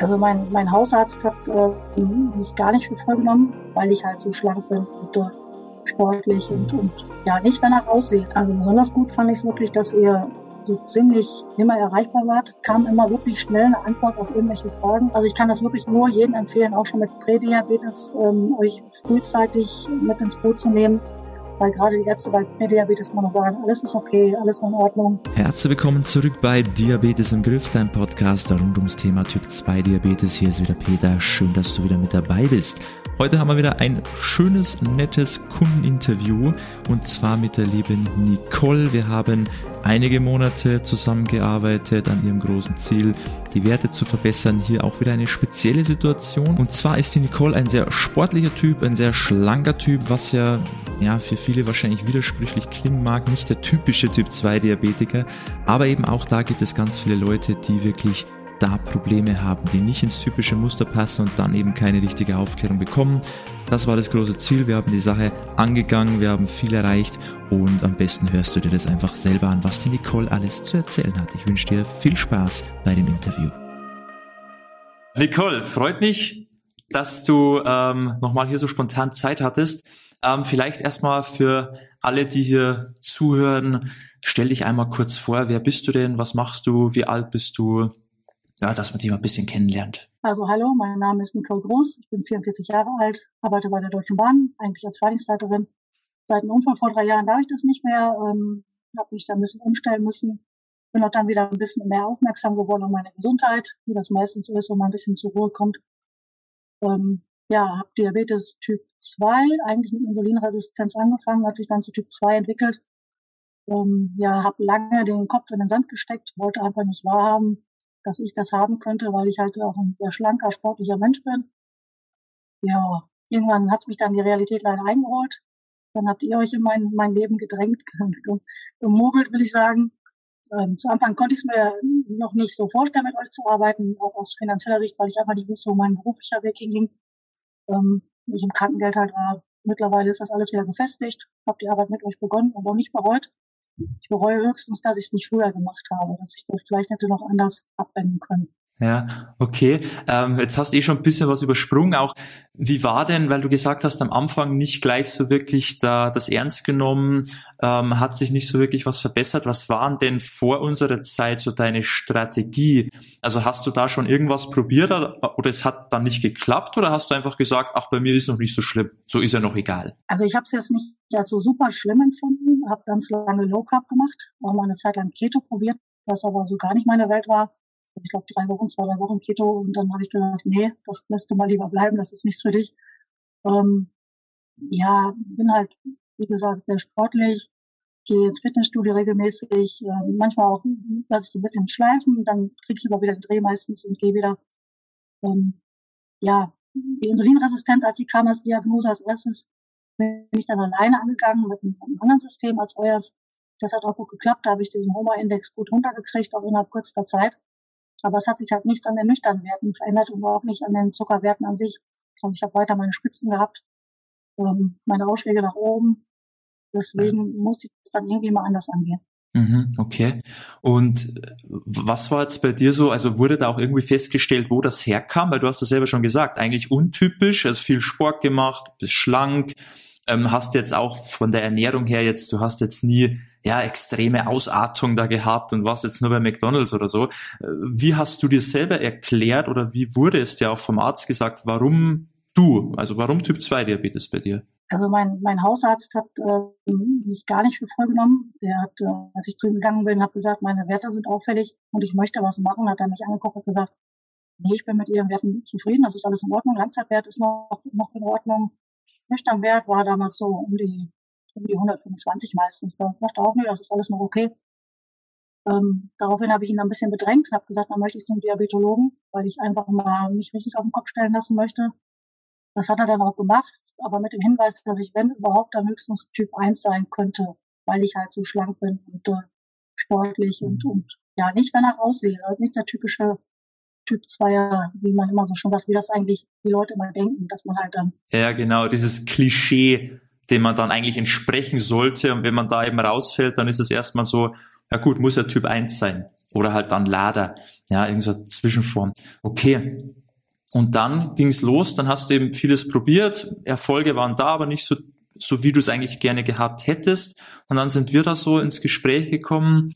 Also mein, mein Hausarzt hat äh, mich gar nicht für voll genommen, weil ich halt so schlank bin und äh, sportlich und, und ja nicht danach aussehe. Also besonders gut fand ich es wirklich, dass ihr so ziemlich immer erreichbar wart, kam immer wirklich schnell eine Antwort auf irgendwelche Fragen. Also ich kann das wirklich nur jedem empfehlen, auch schon mit Prädiabetes, ähm, euch frühzeitig mit ins Boot zu nehmen weil gerade die Ärzte bei Diabetes immer noch sagen, alles ist okay, alles in Ordnung. Herzlich willkommen zurück bei Diabetes im Griff, dein Podcast rund ums Thema Typ 2 Diabetes. Hier ist wieder Peter, schön, dass du wieder mit dabei bist. Heute haben wir wieder ein schönes, nettes Kundeninterview und zwar mit der lieben Nicole. Wir haben einige Monate zusammengearbeitet an ihrem großen Ziel, die Werte zu verbessern. Hier auch wieder eine spezielle Situation. Und zwar ist die Nicole ein sehr sportlicher Typ, ein sehr schlanker Typ, was ja, ja für viele wahrscheinlich widersprüchlich klingen mag. Nicht der typische Typ 2 Diabetiker, aber eben auch da gibt es ganz viele Leute, die wirklich da Probleme haben, die nicht ins typische Muster passen und dann eben keine richtige Aufklärung bekommen. Das war das große Ziel. Wir haben die Sache angegangen, wir haben viel erreicht und am besten hörst du dir das einfach selber an, was die Nicole alles zu erzählen hat. Ich wünsche dir viel Spaß bei dem Interview. Nicole, freut mich, dass du ähm, nochmal hier so spontan Zeit hattest. Ähm, vielleicht erstmal für alle, die hier zuhören, stell dich einmal kurz vor. Wer bist du denn? Was machst du? Wie alt bist du? ja, dass man die mal ein bisschen kennenlernt. Also hallo, mein Name ist Nicole Groß, ich bin 44 Jahre alt, arbeite bei der Deutschen Bahn, eigentlich als Fahrdienstleiterin. Seit einem Unfall vor drei Jahren darf ich das nicht mehr, ähm, habe mich da ein bisschen umstellen müssen. Bin auch dann wieder ein bisschen mehr aufmerksam geworden um meine Gesundheit, wie das meistens ist, wenn man ein bisschen zur Ruhe kommt. Ähm, ja, habe Diabetes Typ 2, eigentlich mit Insulinresistenz angefangen, hat sich dann zu Typ 2 entwickelt. Ähm, ja, habe lange den Kopf in den Sand gesteckt, wollte einfach nicht wahrhaben, dass ich das haben könnte, weil ich halt auch ein sehr schlanker, sportlicher Mensch bin. Ja, irgendwann hat mich dann die Realität leider eingeholt. Dann habt ihr euch in mein, mein Leben gedrängt, gemogelt, will ich sagen. Ähm, zu Anfang konnte ich es mir noch nicht so vorstellen, mit euch zu arbeiten, auch aus finanzieller Sicht, weil ich einfach nicht wusste, wo mein beruflicher Weg hinging. Ähm, ich im Krankengeld halt war. Mittlerweile ist das alles wieder gefestigt, habe die Arbeit mit euch begonnen und auch nicht bereut. Ich bereue höchstens, dass ich es nicht früher gemacht habe, dass ich das vielleicht hätte noch anders abwenden können. Ja, okay. Ähm, jetzt hast du eh schon ein bisschen was übersprungen. Auch wie war denn, weil du gesagt hast, am Anfang nicht gleich so wirklich da das ernst genommen, ähm, hat sich nicht so wirklich was verbessert. Was waren denn vor unserer Zeit so deine Strategie? Also hast du da schon irgendwas probiert oder, oder es hat dann nicht geklappt oder hast du einfach gesagt, ach bei mir ist noch nicht so schlimm, so ist ja noch egal? Also ich habe es jetzt nicht als so super schlimm empfunden, habe ganz lange Low Carb gemacht, auch mal eine Zeit lang Keto probiert, was aber so gar nicht meine Welt war ich glaube, drei Wochen, zwei, drei Wochen Keto und dann habe ich gesagt, nee, das lässt du mal lieber bleiben, das ist nichts für dich. Ähm, ja, bin halt, wie gesagt, sehr sportlich, gehe ins Fitnessstudio regelmäßig, äh, manchmal auch lasse ich ein bisschen schleifen, dann kriege ich aber wieder den Dreh meistens und gehe wieder. Ähm, ja, die Insulinresistenz, als sie kam als Diagnose als erstes, bin ich dann alleine angegangen mit einem, einem anderen System als euers. Das hat auch gut geklappt, da habe ich diesen HOMA-Index gut runtergekriegt, auch innerhalb kurzer Zeit. Aber es hat sich halt nichts an den nüchternen Werten verändert und auch nicht an den Zuckerwerten an sich. Also ich habe weiter meine Spitzen gehabt, ähm, meine Ausschläge nach oben. Deswegen ja. musste ich das dann irgendwie mal anders angehen. Mhm, okay. Und äh, was war jetzt bei dir so? Also wurde da auch irgendwie festgestellt, wo das herkam? Weil du hast das selber schon gesagt, eigentlich untypisch, also viel Sport gemacht, bist schlank, ähm, hast jetzt auch von der Ernährung her jetzt, du hast jetzt nie ja, extreme Ausartung da gehabt und was jetzt nur bei McDonalds oder so. Äh, wie hast du dir selber erklärt oder wie wurde es dir auch vom Arzt gesagt, warum du, also warum Typ 2 Diabetes bei dir? Also mein, mein Hausarzt hat äh, mich gar nicht für voll. Der hat, äh, als ich zu ihm gegangen bin, hat gesagt, meine Werte sind auffällig und ich möchte was machen. Hat er mich angeguckt und gesagt, nee, ich bin mit Ihren Werten zufrieden, das ist alles in Ordnung. Langzeitwert ist noch, noch in Ordnung. Nüchtern Wert war damals so um die um die 125 meistens. Da dachte auch, nee, das ist alles noch okay. Ähm, daraufhin habe ich ihn ein bisschen bedrängt und habe gesagt, dann möchte ich zum Diabetologen, weil ich einfach mal mich richtig auf den Kopf stellen lassen möchte. Das hat er dann auch gemacht, aber mit dem Hinweis, dass ich, wenn überhaupt, dann höchstens Typ 1 sein könnte, weil ich halt so schlank bin und äh, sportlich und, mhm. und ja, nicht danach aussehe. Also nicht der typische Typ 2er, wie man immer so schon sagt, wie das eigentlich die Leute immer denken, dass man halt dann. Ja, genau, dieses Klischee, dem man dann eigentlich entsprechen sollte. Und wenn man da eben rausfällt, dann ist es erstmal so, ja gut, muss ja Typ 1 sein. oder halt dann Lader, ja, irgend so Zwischenform. Okay. Und dann ging's los, dann hast du eben vieles probiert, Erfolge waren da, aber nicht so so wie du es eigentlich gerne gehabt hättest. Und dann sind wir da so ins Gespräch gekommen.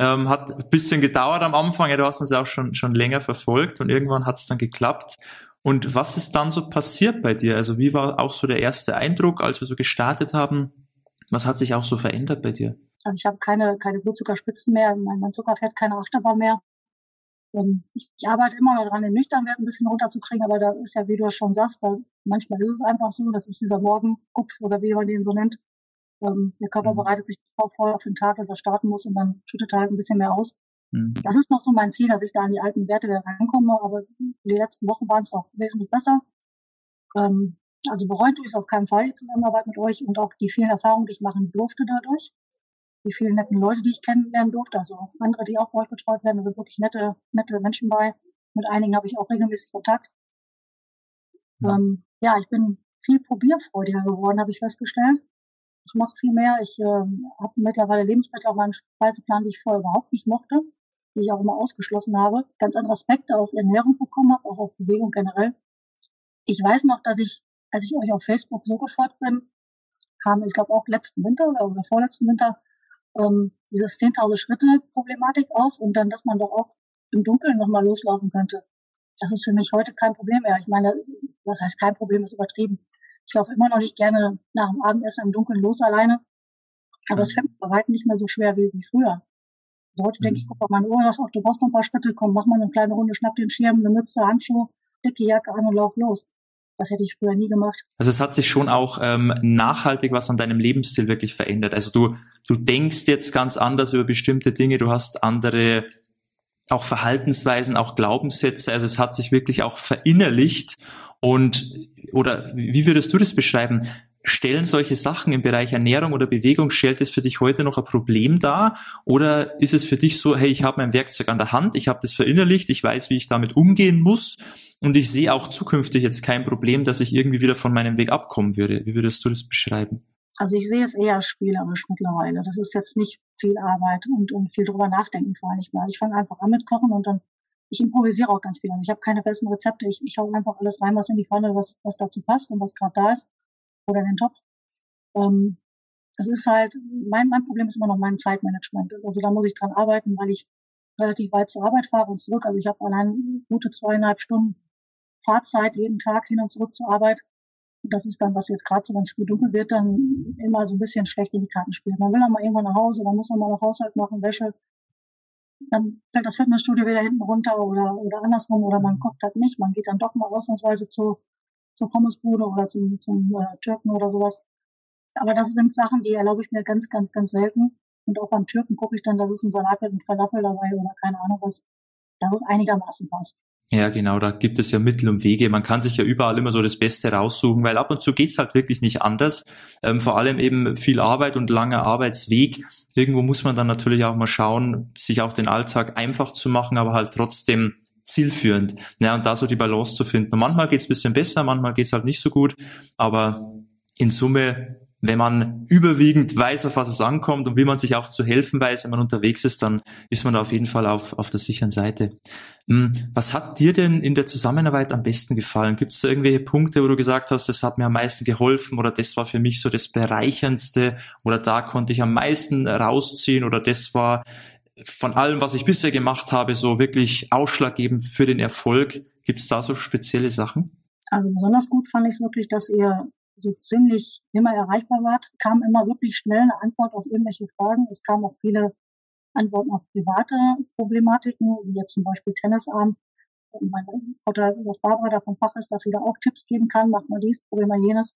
Ähm, hat ein bisschen gedauert am Anfang, ja, du hast uns ja auch schon, schon länger verfolgt und irgendwann hat es dann geklappt. Und was ist dann so passiert bei dir? Also wie war auch so der erste Eindruck, als wir so gestartet haben? Was hat sich auch so verändert bei dir? Also ich habe keine, keine Blutzuckerspitzen mehr, mein, mein Zucker fährt keine Achterbahn mehr. Ähm, ich, ich arbeite immer noch daran, den Nüchternwert ein bisschen runterzukriegen, aber da ist ja, wie du schon sagst, da, manchmal ist es einfach so, das ist dieser Morgenkupf oder wie man den so nennt. Ähm, der Körper mhm. bereitet sich darauf vor auf den Tag, dass er starten muss und dann schüttet er halt ein bisschen mehr aus. Mhm. Das ist noch so mein Ziel, dass ich da an die alten Werte wieder reinkomme, aber die letzten Wochen waren es auch wesentlich besser. Ähm, also bereut tue ich es auf keinen Fall, die Zusammenarbeit mit euch und auch die vielen Erfahrungen, die ich machen durfte dadurch die vielen netten Leute, die ich kennenlernen durfte. Also andere, die auch bei euch betreut werden, da sind wirklich nette, nette Menschen bei. Mit einigen habe ich auch regelmäßig Kontakt. Ja, ähm, ja ich bin viel probierfreudiger geworden, habe ich festgestellt. Ich mache viel mehr. Ich ähm, habe mittlerweile Lebensmittel auf meinem Speiseplan, die ich vorher überhaupt nicht mochte, die ich auch immer ausgeschlossen habe. Ganz andere Aspekte auf Ernährung bekommen habe, auch auf Bewegung generell. Ich weiß noch, dass ich, als ich euch auf Facebook so gefolgt bin, kam, ich glaube auch letzten Winter oder, oder vorletzten Winter, ähm, dieses 10.000 Schritte Problematik auf und dann, dass man doch auch im Dunkeln nochmal loslaufen könnte. Das ist für mich heute kein Problem mehr. Ich meine, was heißt kein Problem, ist übertrieben. Ich laufe immer noch nicht gerne nach dem Abendessen im Dunkeln los alleine. Aber es mhm. fällt mir bei weitem nicht mehr so schwer wie, wie früher. Also heute denke ich, mhm. guck auf meine Uhr, sag, ach, du brauchst noch ein paar Schritte, komm, mach mal eine kleine Runde, schnapp den Schirm, eine Mütze, Handschuhe, dicke Jacke an und lauf los. Das hätte ich früher nie gemacht. Also es hat sich schon auch ähm, nachhaltig was an deinem Lebensstil wirklich verändert. Also du, du denkst jetzt ganz anders über bestimmte Dinge, du hast andere auch Verhaltensweisen, auch Glaubenssätze. Also es hat sich wirklich auch verinnerlicht. Und oder wie würdest du das beschreiben? Stellen solche Sachen im Bereich Ernährung oder Bewegung, stellt es für dich heute noch ein Problem dar? Oder ist es für dich so, hey, ich habe mein Werkzeug an der Hand, ich habe das verinnerlicht, ich weiß, wie ich damit umgehen muss und ich sehe auch zukünftig jetzt kein Problem, dass ich irgendwie wieder von meinem Weg abkommen würde. Wie würdest du das beschreiben? Also ich sehe es eher spielerisch mittlerweile. Das ist jetzt nicht viel Arbeit und, und viel drüber nachdenken vor allem nicht mehr. Ich fange einfach an mit Kochen und dann ich improvisiere auch ganz viel. Also ich habe keine festen Rezepte. Ich, ich hau einfach alles rein, was in die Pfanne, was, was dazu passt und was gerade da ist oder in den Topf. Ähm, das ist halt, mein, mein Problem ist immer noch mein Zeitmanagement. Also da muss ich dran arbeiten, weil ich relativ weit zur Arbeit fahre und zurück. Also ich habe allein gute zweieinhalb Stunden Fahrzeit jeden Tag hin und zurück zur Arbeit. Und das ist dann, was jetzt gerade so, wenn es früh dunkel wird, dann immer so ein bisschen schlecht in die Karten spielen. Man will dann mal irgendwann nach Hause, man muss noch mal noch Haushalt machen, Wäsche. Dann fällt das Fitnessstudio wieder hinten runter oder, oder andersrum oder man kocht halt nicht. Man geht dann doch mal ausnahmsweise zu, zur Pommesbude oder zum, zum äh, Türken oder sowas. Aber das sind Sachen, die erlaube ich mir ganz, ganz, ganz selten. Und auch beim Türken gucke ich dann, dass es ein Salat mit Falafel dabei oder keine Ahnung was, dass es einigermaßen passt. Ja, genau, da gibt es ja Mittel und Wege. Man kann sich ja überall immer so das Beste raussuchen, weil ab und zu geht's halt wirklich nicht anders. Ähm, vor allem eben viel Arbeit und langer Arbeitsweg. Irgendwo muss man dann natürlich auch mal schauen, sich auch den Alltag einfach zu machen, aber halt trotzdem zielführend. Ja, und da so die Balance zu finden. Und manchmal geht's bisschen besser, manchmal geht's halt nicht so gut, aber in Summe wenn man überwiegend weiß, auf was es ankommt und wie man sich auch zu helfen weiß, wenn man unterwegs ist, dann ist man da auf jeden Fall auf, auf der sicheren Seite. Hm, was hat dir denn in der Zusammenarbeit am besten gefallen? Gibt es da irgendwelche Punkte, wo du gesagt hast, das hat mir am meisten geholfen oder das war für mich so das Bereicherndste oder da konnte ich am meisten rausziehen oder das war von allem, was ich bisher gemacht habe, so wirklich ausschlaggebend für den Erfolg. Gibt es da so spezielle Sachen? Also besonders gut fand ich es wirklich, dass ihr so ziemlich immer erreichbar wart. Kam immer wirklich schnell eine Antwort auf irgendwelche Fragen. Es kamen auch viele Antworten auf private Problematiken, wie jetzt zum Beispiel Tennisarm. Mein Vorteil, dass Barbara da vom Fach ist, dass sie da auch Tipps geben kann, macht mal dies, probier mal jenes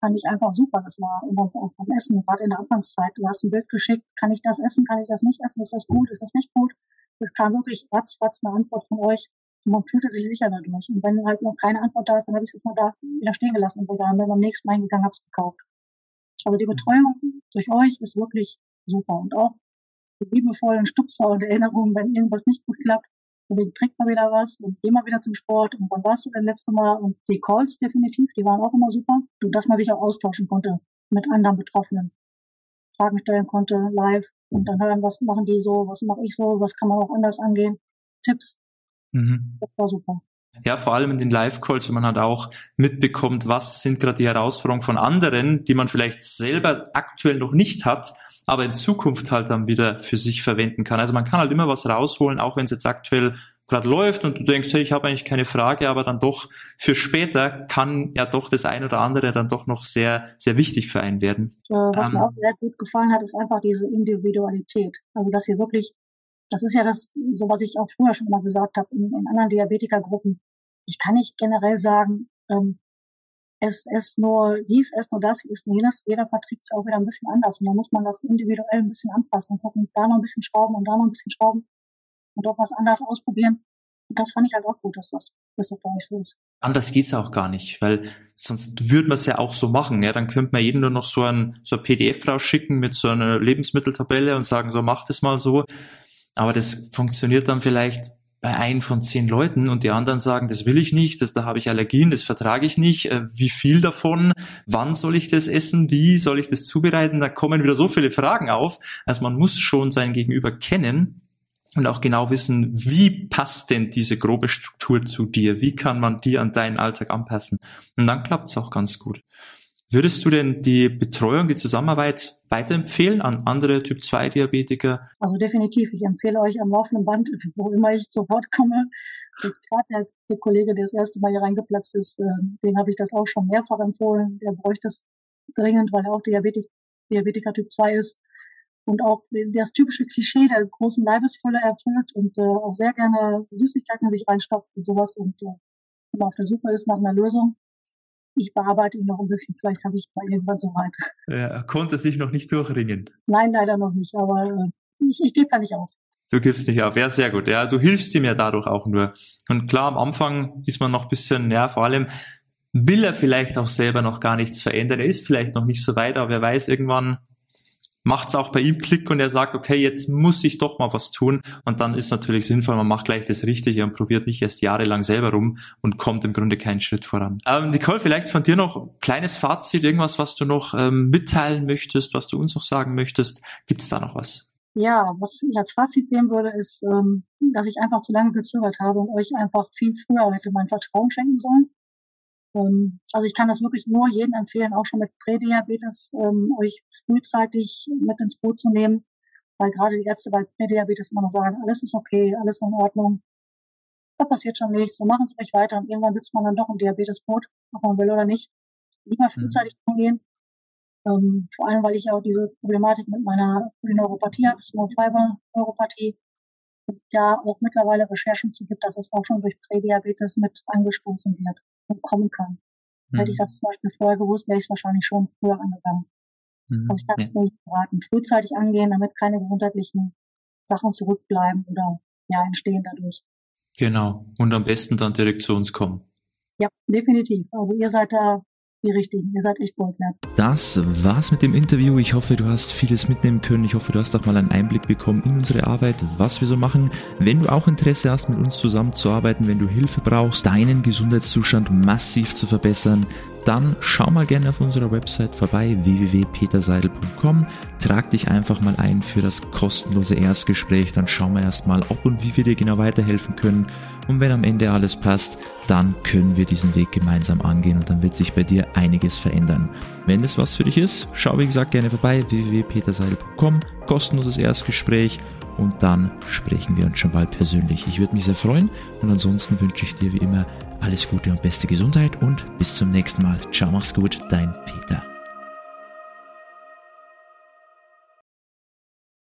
fand ich einfach super. Das war immer beim Essen, gerade in der Anfangszeit. Du hast ein Bild geschickt, kann ich das essen, kann ich das nicht essen, ist das gut, ist das nicht gut? Es kam wirklich ratzfatz eine Antwort von euch und man fühlte sich sicher dadurch. Und wenn halt noch keine Antwort da ist, dann habe ich es mal da wieder stehen gelassen und dann beim nächsten Mal hingegangen, habe es gekauft. Also die Betreuung durch euch ist wirklich super und auch die liebevollen Stupser und Erinnerungen, wenn irgendwas nicht gut klappt, und dann trinkt man wieder was und geh mal wieder zum Sport und wann warst du denn letzte Mal? Und die Calls definitiv, die waren auch immer super. Und dass man sich auch austauschen konnte mit anderen Betroffenen. Fragen stellen konnte live und dann hören, was machen die so, was mache ich so, was kann man auch anders angehen, Tipps. Mhm. Das war super. Ja, vor allem in den Live-Calls, wenn man halt auch mitbekommt, was sind gerade die Herausforderungen von anderen, die man vielleicht selber aktuell noch nicht hat, aber in Zukunft halt dann wieder für sich verwenden kann. Also man kann halt immer was rausholen, auch wenn es jetzt aktuell gerade läuft und du denkst, hey, ich habe eigentlich keine Frage, aber dann doch für später kann ja doch das ein oder andere dann doch noch sehr, sehr wichtig für einen werden. Was ähm, mir auch sehr gut gefallen hat, ist einfach diese Individualität. Also dass hier wirklich, das ist ja das, so was ich auch früher schon mal gesagt habe, in, in anderen Diabetikergruppen. Ich kann nicht generell sagen, ähm, es ist nur dies, es nur das, ist nur jenes. Jeder verträgt es auch wieder ein bisschen anders. Und da muss man das individuell ein bisschen anpassen und gucken, da noch ein bisschen schrauben und da noch ein bisschen schrauben und auch was anders ausprobieren. Und das fand ich halt auch gut, dass das, dass das bei euch so ist. Anders geht's auch gar nicht, weil sonst würde man es ja auch so machen. Ja, dann könnte man jedem nur noch so ein, so ein PDF rausschicken mit so einer Lebensmitteltabelle und sagen, so mach das mal so. Aber das funktioniert dann vielleicht bei ein von zehn Leuten und die anderen sagen, das will ich nicht, das, da habe ich Allergien, das vertrage ich nicht, äh, wie viel davon, wann soll ich das essen, wie soll ich das zubereiten, da kommen wieder so viele Fragen auf. Also man muss schon sein Gegenüber kennen und auch genau wissen, wie passt denn diese grobe Struktur zu dir, wie kann man die an deinen Alltag anpassen. Und dann klappt es auch ganz gut. Würdest du denn die Betreuung, die Zusammenarbeit weiterempfehlen an andere Typ-2-Diabetiker? Also definitiv. Ich empfehle euch am laufenden Band, wo immer ich zu Wort komme. Gerade der, der, Kollege, der das erste Mal hier reingeplatzt ist, äh, den habe ich das auch schon mehrfach empfohlen. Der bräuchte es dringend, weil er auch Diabetik, Diabetiker Typ 2 ist und auch das typische Klischee der großen Leibesfülle erfüllt und äh, auch sehr gerne Süßigkeiten sich reinstopft und sowas und äh, immer auf der Suche ist nach einer Lösung ich bearbeite ihn noch ein bisschen, vielleicht habe ich mal irgendwann so weit. Er konnte sich noch nicht durchringen. Nein, leider noch nicht, aber äh, ich, ich gebe da nicht auf. Du gibst nicht auf, ja, sehr gut. Ja, du hilfst ihm ja dadurch auch nur. Und klar, am Anfang ist man noch ein bisschen, ja, vor allem will er vielleicht auch selber noch gar nichts verändern. Er ist vielleicht noch nicht so weit, aber wer weiß, irgendwann macht es auch bei ihm Klick und er sagt, okay, jetzt muss ich doch mal was tun. Und dann ist natürlich sinnvoll, man macht gleich das Richtige und probiert nicht erst jahrelang selber rum und kommt im Grunde keinen Schritt voran. Ähm, Nicole, vielleicht von dir noch kleines Fazit, irgendwas, was du noch ähm, mitteilen möchtest, was du uns noch sagen möchtest. Gibt es da noch was? Ja, was ich als Fazit sehen würde, ist, ähm, dass ich einfach zu lange gezögert habe und euch einfach viel früher hätte mein Vertrauen schenken sollen. Ähm, also ich kann das wirklich nur jedem empfehlen, auch schon mit Prädiabetes, ähm, euch frühzeitig mit ins Boot zu nehmen, weil gerade die Ärzte bei Prädiabetes immer noch sagen, alles ist okay, alles in Ordnung, da passiert schon nichts, so machen Sie ruhig weiter und irgendwann sitzt man dann doch im Diabetesboot, ob man will oder nicht. Lieber mhm. frühzeitig mhm. umgehen, ähm, vor allem, weil ich ja auch diese Problematik mit meiner Polyneuropathie habe, Small Fiber Neuropathie, und da auch mittlerweile Recherchen zu gibt, dass es auch schon durch Prädiabetes mit angestoßen wird kommen kann. Mhm. Hätte ich mhm. das zum Beispiel vorher gewusst, wäre ich es wahrscheinlich schon früher angegangen. Mhm. Also ich kann es ja. nicht beraten. Frühzeitig angehen, damit keine gesundheitlichen Sachen zurückbleiben oder ja entstehen dadurch. Genau. Und am besten dann direkt zu uns kommen. Ja, definitiv. Also ihr seid da die richtigen. Ihr seid echt Gold wert. Das war's mit dem Interview. Ich hoffe, du hast vieles mitnehmen können. Ich hoffe, du hast auch mal einen Einblick bekommen in unsere Arbeit, was wir so machen. Wenn du auch Interesse hast, mit uns zusammenzuarbeiten, wenn du Hilfe brauchst, deinen Gesundheitszustand massiv zu verbessern, dann schau mal gerne auf unserer Website vorbei www.peterseidel.com. Trag dich einfach mal ein für das kostenlose Erstgespräch, dann schauen wir erstmal, ob und wie wir dir genau weiterhelfen können. Und wenn am Ende alles passt, dann können wir diesen Weg gemeinsam angehen und dann wird sich bei dir einiges verändern. Wenn das was für dich ist, schau wie gesagt gerne vorbei www.peterseidel.com, kostenloses Erstgespräch und dann sprechen wir uns schon bald persönlich. Ich würde mich sehr freuen und ansonsten wünsche ich dir wie immer alles Gute und beste Gesundheit und bis zum nächsten Mal. Ciao, mach's gut, dein Peter.